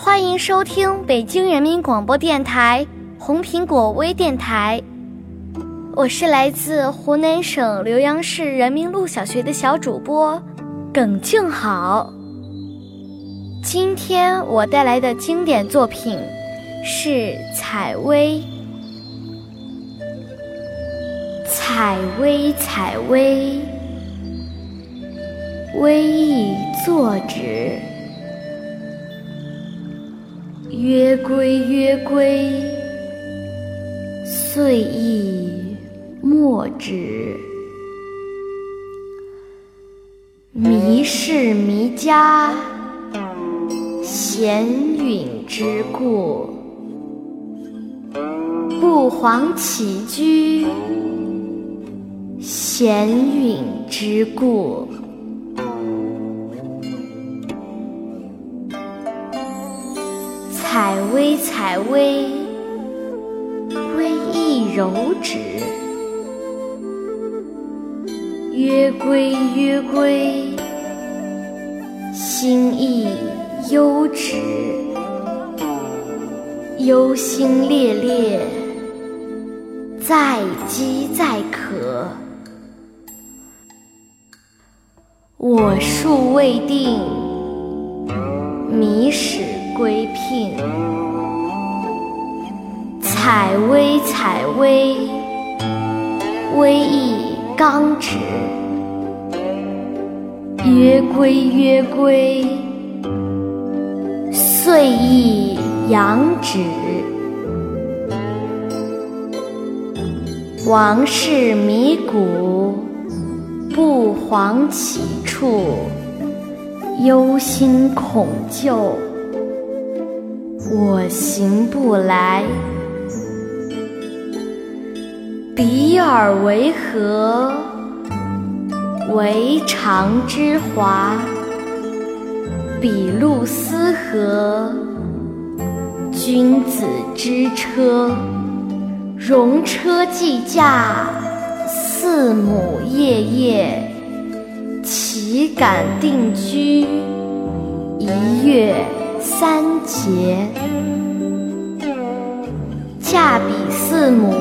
欢迎收听北京人民广播电台红苹果微电台。我是来自湖南省浏阳市人民路小学的小主播耿静好。今天我带来的经典作品是《采薇》。采薇，采薇。微意作止，曰归曰归，岁意莫止。迷是迷家，闲允之故；不遑起居，闲允之故。采薇，采薇，微亦柔止；曰归，曰归，心亦忧止。忧心烈烈，在饥在渴。我数未定，迷始。归聘，采薇，采薇，薇亦刚止；曰归，曰归，岁意阳止。王室迷谷，不遑启处，忧心恐旧。我行不来，比尔为何？为常之华。比路斯何？君子之车。戎车既驾，四母夜夜，岂敢定居？一月。三节，恰比四母，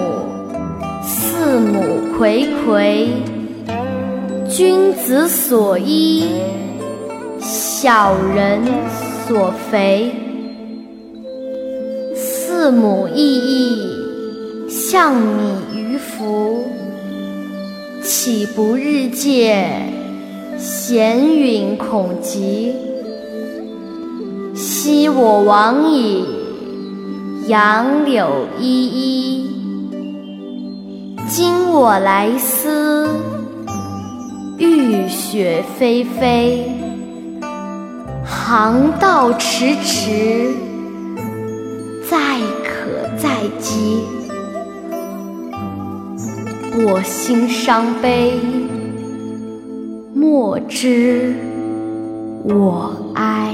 四母睽睽，君子所依，小人所肥。四母异义，象米于福，岂不日戒？闲允恐极。昔我往矣，杨柳依依；今我来思，雨雪霏霏。航道迟迟，载渴载饥。我心伤悲，莫知我哀。